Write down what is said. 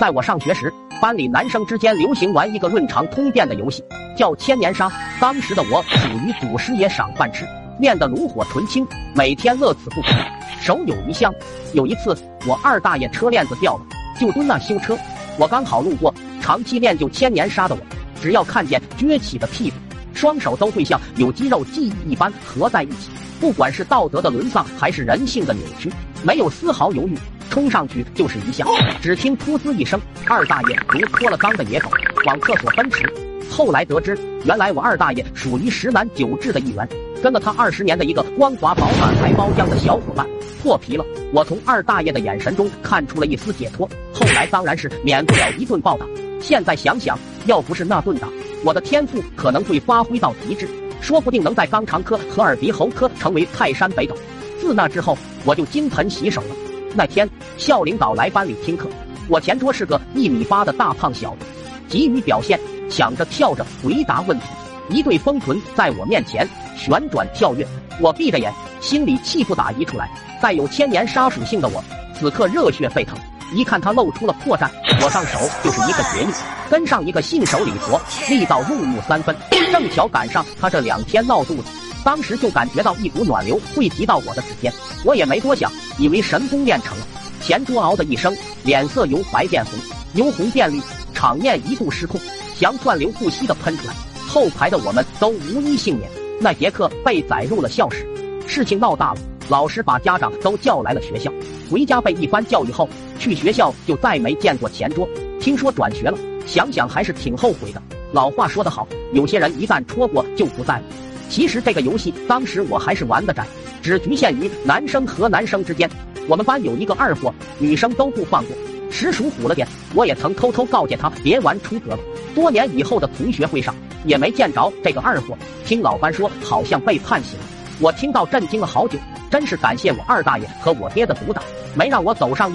在我上学时，班里男生之间流行玩一个论长通电的游戏，叫千年杀。当时的我属于祖师爷赏饭吃，练得炉火纯青，每天乐此不疲，手有余香。有一次，我二大爷车链子掉了，就蹲那修车。我刚好路过，长期练就千年杀的我，只要看见撅起的屁股，双手都会像有肌肉记忆一般合在一起。不管是道德的沦丧，还是人性的扭曲，没有丝毫犹豫。冲上去就是一下，只听噗呲一声，二大爷如脱了缰的野狗往厕所奔驰。后来得知，原来我二大爷属于十男九痔的一员，跟了他二十年的一个光滑饱满还包浆的小伙伴破皮了。我从二大爷的眼神中看出了一丝解脱。后来当然是免不了一顿暴打。现在想想，要不是那顿打，我的天赋可能会发挥到极致，说不定能在肛肠科和耳鼻喉科成为泰山北斗。自那之后，我就金盆洗手了。那天校领导来班里听课，我前桌是个一米八的大胖小子，急于表现，抢着跳着回答问题，一对丰臀在我面前旋转跳跃，我闭着眼，心里气不打一处来。带有千年杀属性的我，此刻热血沸腾，一看他露出了破绽，我上手就是一个绝育，跟上一个信手礼佛，力道入木三分，正巧赶上他这两天闹肚子。当时就感觉到一股暖流汇集到我的指尖，我也没多想，以为神功练成了。前桌嗷的一声，脸色由白变红，由红变绿，场面一度失控，翔窜流不息的喷出来。后排的我们都无一幸免，那节课被载入了校史。事情闹大了，老师把家长都叫来了学校。回家被一番教育后，去学校就再没见过前桌。听说转学了，想想还是挺后悔的。老话说得好，有些人一旦戳过就不在了。其实这个游戏当时我还是玩得窄，只局限于男生和男生之间。我们班有一个二货，女生都不放过，实属虎了点。我也曾偷偷告诫他别玩出格了。多年以后的同学会上，也没见着这个二货。听老班说，好像被判刑。我听到震惊了好久，真是感谢我二大爷和我爹的毒打，没让我走上。